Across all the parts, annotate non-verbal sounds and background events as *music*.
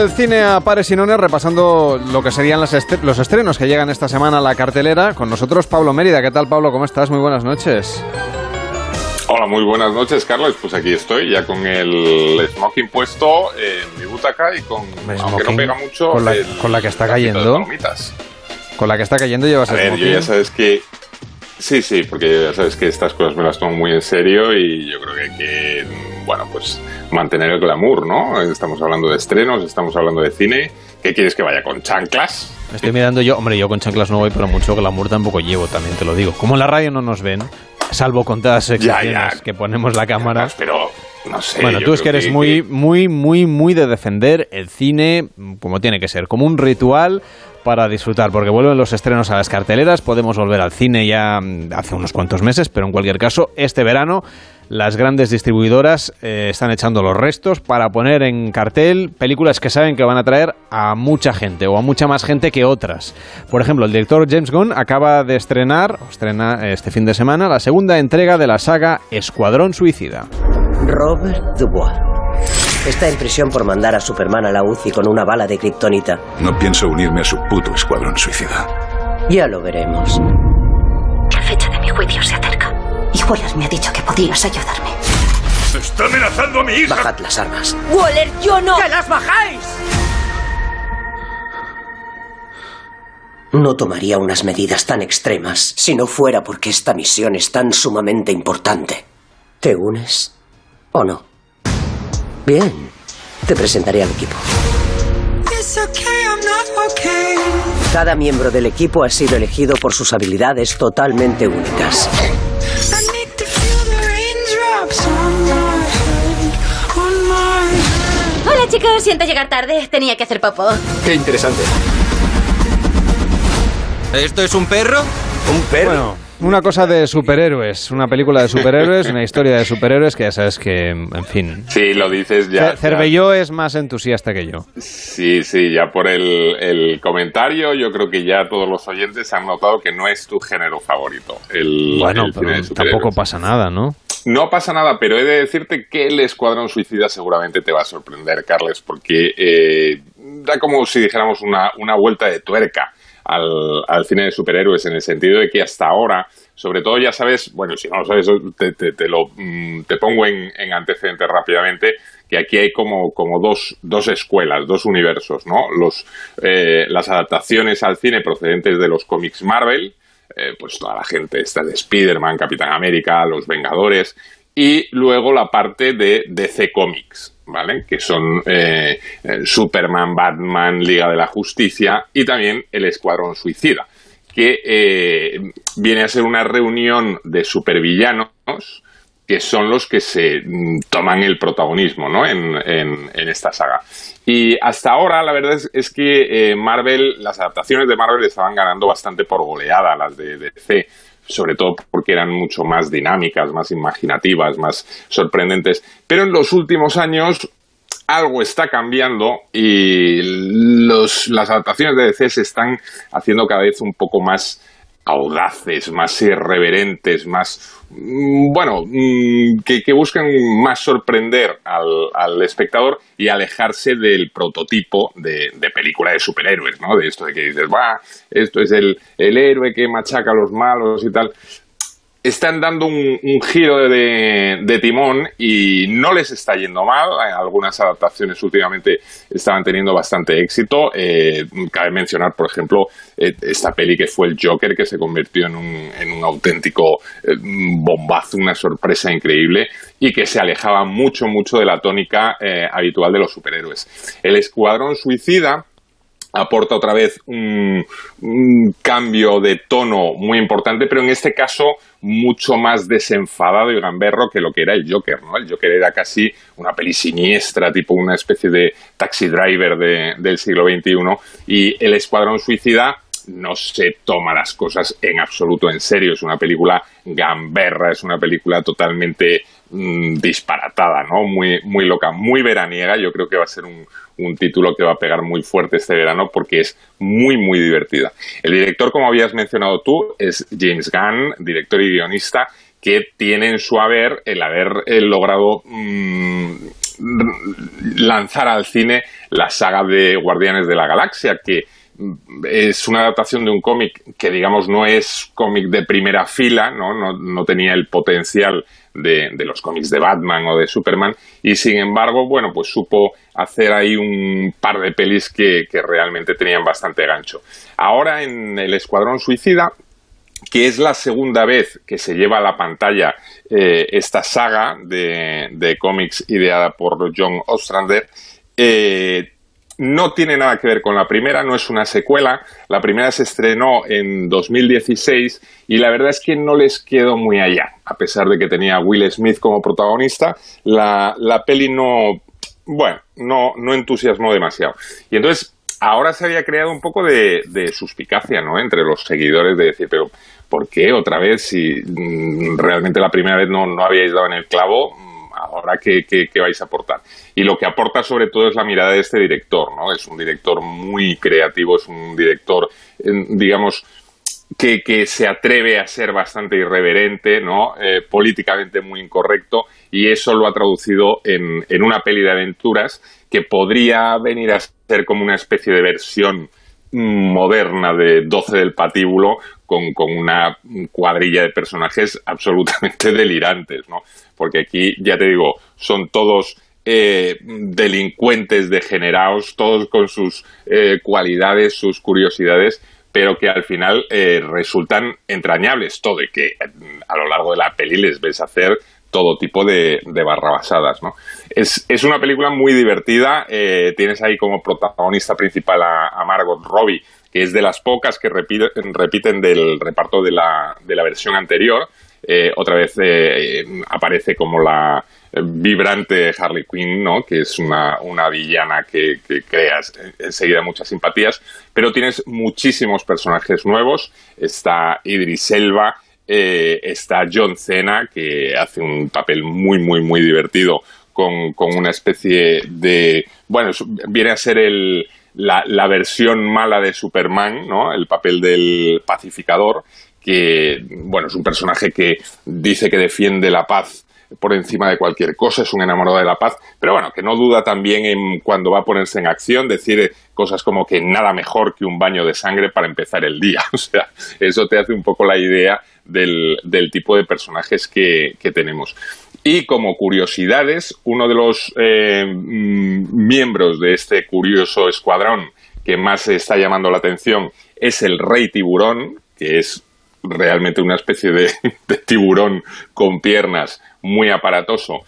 del cine a pares y nones, repasando lo que serían los estrenos que llegan esta semana a la cartelera. Con nosotros Pablo Mérida. ¿Qué tal, Pablo? ¿Cómo estás? Muy buenas noches. Hola, muy buenas noches, Carlos. Pues aquí estoy, ya con el smoking puesto en mi butaca y con, aunque no pega mucho, con la, que está cayendo. Con la que está cayendo llevas a ver, yo ya sabes que Sí, sí, porque ya sabes que estas cosas me las tomo muy en serio y yo creo que hay que, bueno, pues mantener el glamour, ¿no? Estamos hablando de estrenos, estamos hablando de cine. ¿Qué quieres que vaya con chanclas? Me estoy mirando yo, hombre, yo con chanclas no voy, pero mucho glamour tampoco llevo, también te lo digo. Como en la radio no nos ven, salvo con todas las excepciones que ponemos la cámara. Pero no sé. Bueno, tú es que eres muy, muy, muy, muy de defender el cine como tiene que ser, como un ritual para disfrutar, porque vuelven los estrenos a las carteleras, podemos volver al cine ya mm, hace unos cuantos meses, pero en cualquier caso, este verano las grandes distribuidoras eh, están echando los restos para poner en cartel películas que saben que van a traer a mucha gente o a mucha más gente que otras. Por ejemplo, el director James Gunn acaba de estrenar, estrena este fin de semana, la segunda entrega de la saga Escuadrón Suicida. Robert Dubois Está en prisión por mandar a Superman a la UCI con una bala de kriptonita. No pienso unirme a su puto escuadrón suicida. Ya lo veremos. La fecha de mi juicio se acerca. Y Waller me ha dicho que podías ayudarme. ¡Está amenazando a mi hija! Bajad las armas. ¡Waller, yo no! ¡Que las bajáis! No tomaría unas medidas tan extremas si no fuera porque esta misión es tan sumamente importante. ¿Te unes o no? Bien, te presentaré al equipo. Cada miembro del equipo ha sido elegido por sus habilidades totalmente únicas. Hola chicos, siento llegar tarde. Tenía que hacer popó. Qué interesante. ¿Esto es un perro? ¿Un perro? Una cosa de superhéroes, una película de superhéroes, una historia de superhéroes que ya sabes que, en fin. Sí, lo dices ya. Cervelló es más entusiasta que yo. Sí, sí, ya por el, comentario, yo creo que ya todos los oyentes han notado que no es tu género favorito. El, bueno, pero tampoco pasa nada, ¿no? No pasa nada, pero he de decirte que el Escuadrón Suicida seguramente te va a sorprender, Carles, porque eh, da como si dijéramos una, una vuelta de tuerca al, cine de superhéroes en el sentido de que hasta ahora, sobre todo ya sabes, bueno, si no lo sabes, te, te, lo, mm, te pongo en, antecedentes rápidamente, que aquí hay como, como dos, dos escuelas, dos universos, ¿no? Los, eh, las adaptaciones al cine procedentes de los cómics Marvel, eh, pues toda la gente está de Spider-Man, Capitán América, Los Vengadores, y luego la parte de DC Comics, ¿vale? Que son eh, Superman, Batman, Liga de la Justicia y también el Escuadrón Suicida, que eh, viene a ser una reunión de supervillanos que son los que se mm, toman el protagonismo ¿no? en, esta saga. Y hasta ahora, la verdad es, que eh, Marvel, las adaptaciones de Marvel estaban ganando bastante por goleada las de DC sobre todo porque eran mucho más dinámicas, más imaginativas, más sorprendentes. Pero en los últimos años algo está cambiando y las adaptaciones de DC se están haciendo cada vez un poco más audaces, más irreverentes, más mm, bueno, mm, que, que, buscan más sorprender al, espectador y alejarse del prototipo de, película de superhéroes, ¿no? De esto de que dices, va, esto es el, el héroe que machaca a los malos y tal están dando un, giro de, timón y no les está yendo mal. Algunas adaptaciones últimamente estaban teniendo bastante éxito. Eh, cabe mencionar, por ejemplo, eh, esta peli que fue el Joker, que se convirtió en un, en un auténtico eh, bombazo, una sorpresa increíble y que se alejaba mucho, mucho de la tónica habitual de los superhéroes. El Escuadrón Suicida aporta otra vez un, cambio de tono muy importante, pero en este caso mucho más desenfadado y gamberro que lo que era el Joker, ¿no? El Joker era casi una peli siniestra, tipo una especie de taxi driver del siglo XXI, y El Escuadrón Suicida no se toma las cosas en absoluto en serio, es una película gamberra, es una película totalmente mm, disparatada, ¿no? Muy, muy loca, muy veraniega, yo creo que va a ser un, título que va a pegar muy fuerte este verano porque es muy, muy divertida. El director, como habías mencionado tú, es James Gunn, director y guionista, que tiene en su haber el haber eh, logrado mm, lanzar al cine la saga de Guardianes de la Galaxia, que es una adaptación de un cómic que, digamos, no es cómic de primera fila, ¿no? No, tenía el potencial de, los cómics de Batman o de Superman, y sin embargo, bueno, pues supo hacer ahí un par de pelis que, realmente tenían bastante gancho. Ahora en El Escuadrón Suicida, que es la segunda vez que se lleva a la pantalla eh, esta saga de, de cómics ideada por John Ostrander, eh, no tiene nada que ver con la primera, no es una secuela. La primera se estrenó en 2016 y la verdad es que no les quedó muy allá. A pesar de que tenía Will Smith como protagonista, la, peli no, bueno, no, no entusiasmó demasiado. Y entonces, ahora se había creado un poco de, suspicacia, ¿no? Entre los seguidores de decir, pero ¿por qué otra vez si mm, realmente la primera vez no, no habíais dado en el clavo? Ahora qué, vais a aportar. Y lo que aporta sobre todo es la mirada de este director, ¿no? Es un director muy creativo, es un director, digamos, que, se atreve a ser bastante irreverente, ¿no? Eh, políticamente muy incorrecto, y eso lo ha traducido en, en una peli de aventuras que podría venir a ser como una especie de versión moderna de 12 del patíbulo con, con, una cuadrilla de personajes absolutamente *laughs* delirantes, ¿no? Porque aquí, ya te digo, son todos eh, delincuentes degenerados, todos con sus eh, cualidades, sus curiosidades, pero que al final eh, resultan entrañables. Todo y que a lo largo de la peli les ves hacer todo tipo de, de barrabasadas. Es, es, una película muy divertida, eh, tienes ahí como protagonista principal a, Margot Robbie, que es de las pocas que repiten, repiten del reparto de la, de la versión anterior, eh, otra vez eh, aparece como la vibrante Harley Quinn, ¿no? que es una, una villana que, que creas enseguida muchas simpatías, pero tienes muchísimos personajes nuevos, está Idris Elba, eh, está John Cena, que hace un papel muy, muy, muy divertido con, una especie de... Bueno, viene a ser el, la, la, versión mala de Superman, ¿no? El papel del pacificador, que, bueno, es un personaje que dice que defiende la paz por encima de cualquier cosa, es un enamorado de la paz, pero bueno, que no duda también en cuando va a ponerse en acción, decir cosas como que nada mejor que un baño de sangre para empezar el día. *laughs* O sea, eso te hace un poco la idea del, tipo de personajes que, tenemos. Y como curiosidades, uno de los eh, mm, miembros de este curioso escuadrón que más está llamando la atención es el rey tiburón, que es realmente una especie *laughs* de, tiburón con piernas muy aparatoso,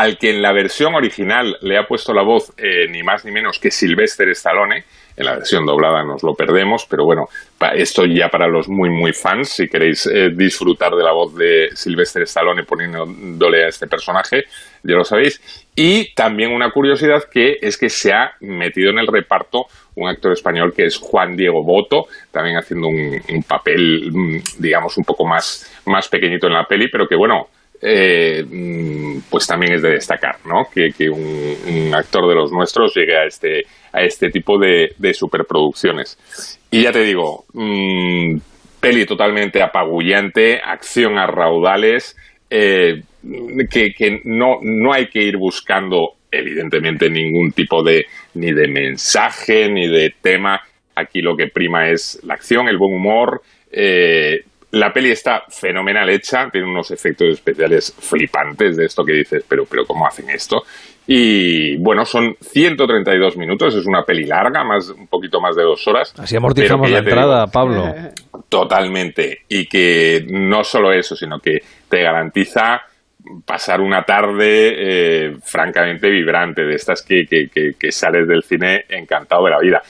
al que en la versión original le ha puesto la voz eh, ni más ni menos que Sylvester Stallone, en la versión doblada nos lo perdemos, pero bueno, esto ya para los muy, muy fans, si queréis eh, disfrutar de la voz de Sylvester Stallone poniéndole a este personaje, ya lo sabéis. Y también una curiosidad que es que se ha metido en el reparto un actor español que es Juan Diego Boto, también haciendo un, papel, mm, digamos, un poco más, más pequeñito en la peli, pero que bueno, eh, mm, pues también es de destacar, ¿no? Que, un, actor de los nuestros llegue a este, a este tipo de, superproducciones. Y ya te digo, mm, peli totalmente apabullante, acción a raudales, eh, que, no, no hay que ir buscando, evidentemente, ningún tipo de, ni de mensaje, ni de tema. Aquí lo que prima es la acción, el buen humor, eh, la peli está fenomenal hecha, tiene unos efectos especiales flipantes de esto que dices, pero, pero ¿cómo hacen esto? Y bueno, son 132 minutos, es una peli larga, más un poquito más de dos horas. Así amortizamos la entrada, Pablo. *laughs* Totalmente. Y que no solo eso, sino que te garantiza pasar una tarde eh, francamente vibrante, de estas que, que, que sales del cine encantado de la vida.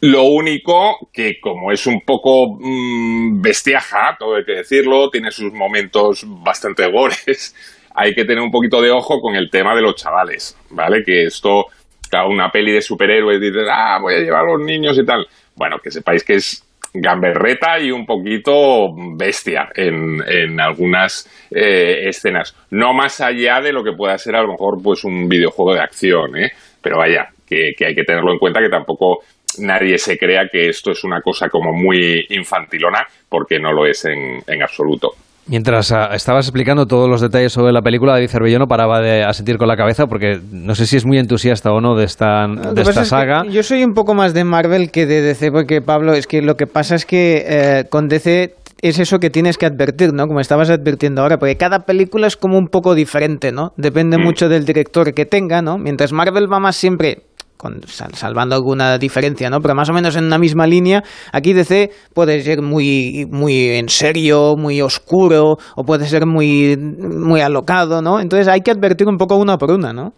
Lo único que como es un poco mmm, bestiaja, todo hay que decirlo, tiene sus momentos bastante *laughs* gores, hay que tener un poquito de ojo con el tema de los chavales, ¿vale? Que esto, cada una peli de superhéroes, dices, ah, voy a llevar a los niños y tal. Bueno, que sepáis que es gamberreta y un poquito bestia en, en algunas eh, escenas. No más allá de lo que pueda ser a lo mejor pues un videojuego de acción, ¿eh? Pero vaya, que hay que tenerlo en cuenta que tampoco nadie se crea que esto es una cosa como muy infantilona, porque no lo es en, absoluto. Mientras ah, estabas explicando todos los detalles sobre la película, David Cervello no paraba de asentir con la cabeza porque no sé si es muy entusiasta o no de esta, de esta saga. yo soy un poco más de Marvel que de DC porque, Pablo, es que lo que pasa es que eh, con DC es eso que tienes que advertir, ¿no? Como estabas advirtiendo ahora, porque cada película es como un poco diferente, ¿no? Depende mm. mucho del director que tenga, ¿no? Mientras Marvel va más siempre con, salvando alguna diferencia, ¿no? Pero más o menos en una misma línea. Aquí DC puede ser muy, muy en serio, muy oscuro, o puede ser muy, muy alocado, ¿no? Entonces hay que advertir un poco una por una, ¿no?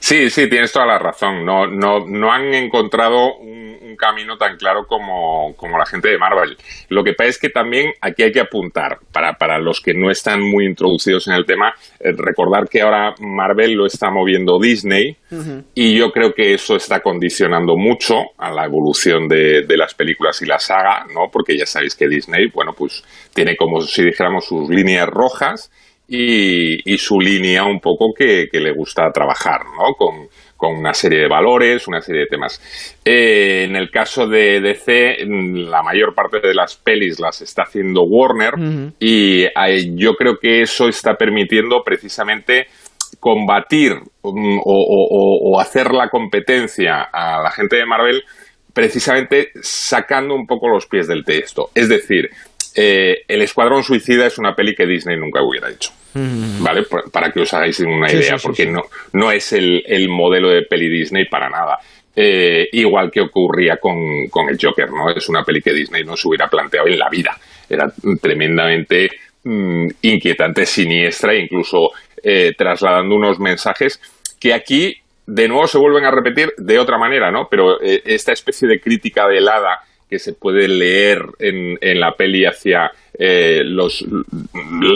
Sí, sí, tienes toda la razón. No, no, no han encontrado un, camino tan claro como, como, la gente de Marvel. Lo que pasa es que también aquí hay que apuntar, para, para los que no están muy introducidos en el tema, eh, recordar que ahora Marvel lo está moviendo Disney y yo creo que eso está condicionando mucho a la evolución de, de, las películas y la saga, ¿no? Porque ya sabéis que Disney, bueno, pues tiene como si dijéramos sus líneas rojas y, su línea un poco que, le gusta trabajar, ¿no? Con, una serie de valores, una serie de temas. Eh, en el caso de DC, la mayor parte de las pelis las está haciendo Warner y eh, yo creo que eso está permitiendo precisamente combatir mm, o, hacer la competencia a la gente de Marvel precisamente sacando un poco los pies del texto. Es decir, eh, El Escuadrón Suicida es una peli que Disney nunca hubiera hecho. Mm. ¿Vale? Para que os hagáis una idea, porque No, no es el, modelo de peli Disney para nada. Eh, igual que ocurría con, el Joker, ¿no? Es una peli que Disney no se hubiera planteado en la vida. Era tremendamente mm, inquietante, siniestra, incluso eh, trasladando unos mensajes que aquí de nuevo se vuelven a repetir de otra manera, ¿no? Pero esta especie de crítica velada que se puede leer en, en la peli hacia eh, los,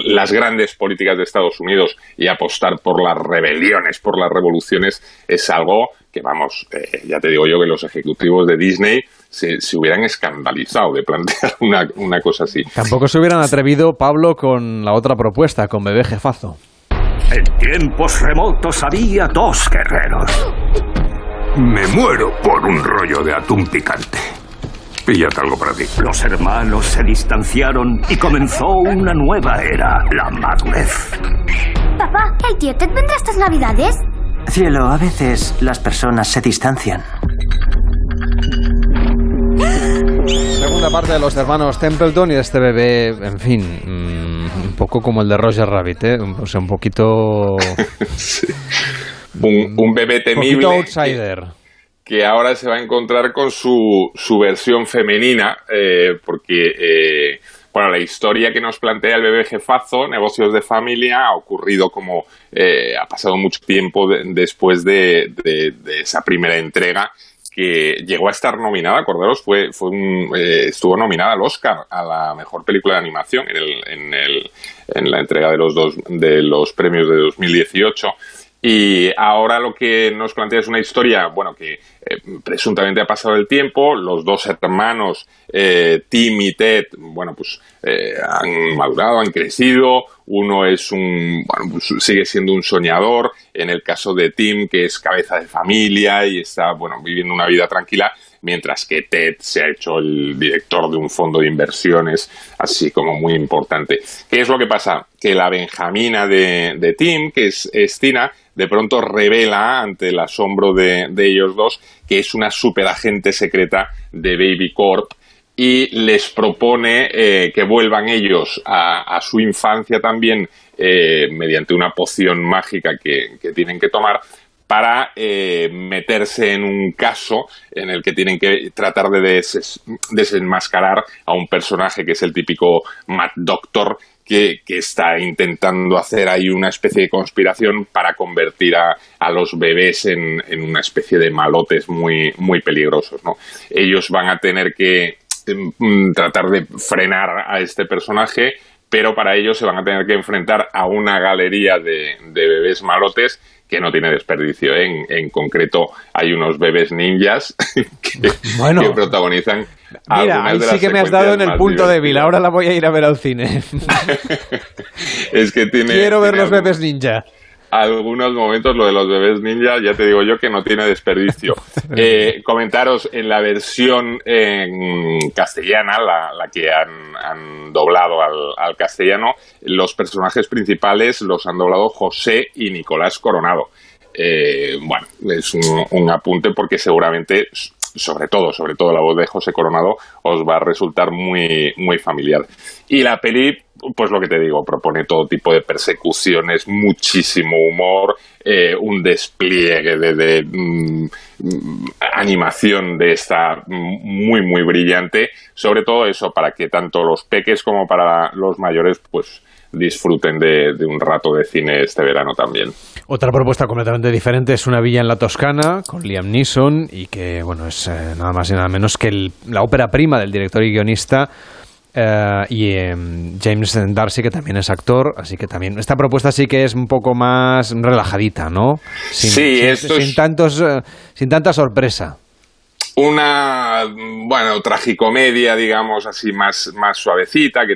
las grandes políticas de Estados Unidos y apostar por las rebeliones, por las revoluciones, es algo que, vamos, eh, ya te digo yo que los ejecutivos de Disney se, se hubieran escandalizado de plantear *laughs* una, una cosa así. Tampoco se hubieran atrevido, Pablo, con la otra propuesta, con Bebé Jefazo. En tiempos remotos había dos guerreros. Me muero por un rollo de atún picante. Píllate algo para ti. Los hermanos se distanciaron y comenzó una nueva era, la madurez. Papá, ¿el tío Ted vendrá estas navidades? Cielo, a veces las personas se distancian. Segunda parte de los hermanos Templeton y este bebé, en fin, mm, un poco como el de Roger Rabbit, ¿eh? O sea, un poquito... *laughs* un, bebé temible. Un poquito outsider que ahora se va a encontrar con su, su versión femenina, eh, porque, eh, bueno, la historia que nos plantea el bebé jefazo, Negocios de Familia, ha ocurrido como eh, ha pasado mucho tiempo después de, esa primera entrega que llegó a estar nominada, acordaros, fue, fue estuvo nominada al Oscar a la mejor película de animación en, el, en, el, en la entrega de los, dos, de los premios de 2018. Y ahora lo que nos plantea es una historia, bueno, que eh, presuntamente ha pasado el tiempo, los dos hermanos, eh, Tim y Ted, bueno, pues eh, han madurado, han crecido, uno es un, bueno, pues sigue siendo un soñador, en el caso de Tim, que es cabeza de familia y está, bueno, viviendo una vida tranquila, mientras que Ted se ha hecho el director de un fondo de inversiones, así como muy importante. ¿Qué es lo que pasa? Que la Benjamina de, de Tim, que es, es Tina, de pronto revela ante el asombro de, ellos dos que es una superagente secreta de Baby Corp y les propone eh, que vuelvan ellos a, su infancia también eh, mediante una poción mágica que, tienen que tomar para eh, meterse en un caso en el que tienen que tratar de desenmascarar a un personaje que es el típico Mad Doctor que, está intentando hacer ahí una especie de conspiración para convertir a, los bebés en, una especie de malotes muy, muy peligrosos. ¿no? Ellos van a tener que tratar de frenar a este personaje, pero para ello se van a tener que enfrentar a una galería de, bebés malotes que no tiene desperdicio. En, en, concreto, hay unos bebés ninjas *laughs* que, que protagonizan Mira, ahí sí que me has dado en el punto débil. Ahora la voy a ir a ver al cine. *laughs* es que tiene. Quiero ver los bebés ninja. Algunos momentos, lo de los bebés ninja, ya te digo yo que no tiene desperdicio. *laughs* Eh, comentaros en la versión en castellana, la, que han, doblado al, castellano, los personajes principales los han doblado José y Nicolás Coronado. Eh, bueno, es un, apunte porque seguramente sobre todo, sobre todo la voz de José Coronado, os va a resultar muy, muy familiar. Y la peli, pues lo que te digo, propone todo tipo de persecuciones, muchísimo humor, eh, un despliegue de, mm, animación de esta muy, muy brillante. Sobre todo eso, para que tanto los peques como para los mayores, pues disfruten de, un rato de cine este verano también. Otra propuesta completamente diferente es Una villa en la Toscana con Liam Neeson y que bueno es eh, nada más y nada menos que la ópera prima del director y guionista eh, y em, James Darcy que también es actor así que también esta propuesta sí que es un poco más relajadita no sin, sí sin, tantos eh, sin tanta sorpresa una bueno tragicomedia digamos así más más suavecita que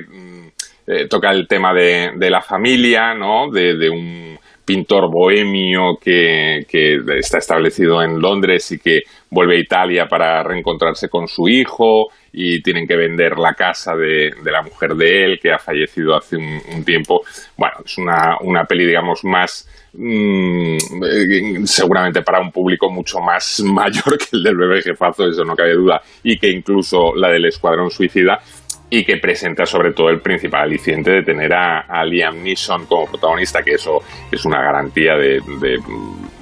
eh, toca el tema de, de, la familia, ¿no? De, un pintor bohemio que, que, está establecido en Londres y que vuelve a Italia para reencontrarse con su hijo y tienen que vender la casa de, de la mujer de él que ha fallecido hace un, tiempo. Bueno, es una, una peli, digamos, más mm, seguramente para un público mucho más *laughs* mayor que el del bebé jefazo, eso no cabe duda, y que incluso la del Escuadrón Suicida y que presenta sobre todo el principal aliciente de tener a, Liam Neeson como protagonista, que eso es una garantía de,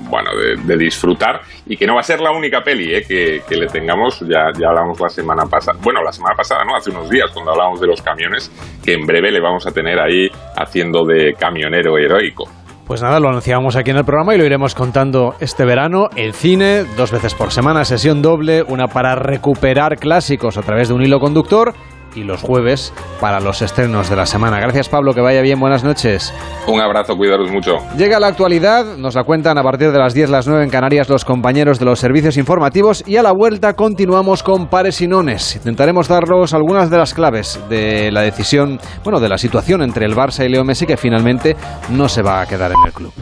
bueno, de, disfrutar y que no va a ser la única peli eh, que, le tengamos, ya, ya hablamos la semana pasada, bueno, la semana pasada, ¿no? Hace unos días cuando hablamos de los camiones, que en breve le vamos a tener ahí haciendo de camionero heroico. Pues nada, lo anunciamos aquí en el programa y lo iremos contando este verano. El cine, dos veces por semana, sesión doble, una para recuperar clásicos a través de un hilo conductor y los jueves para los estrenos de la semana. Gracias Pablo, que vaya bien, buenas noches. Un abrazo, cuidaros mucho. Llega la actualidad, nos la cuentan a partir de las 10, las 9 en Canarias los compañeros de los servicios informativos y a la vuelta continuamos con pares y nones. Intentaremos daros algunas de las claves de la decisión, bueno, de la situación entre el Barça y Leo Messi que finalmente no se va a quedar en el club.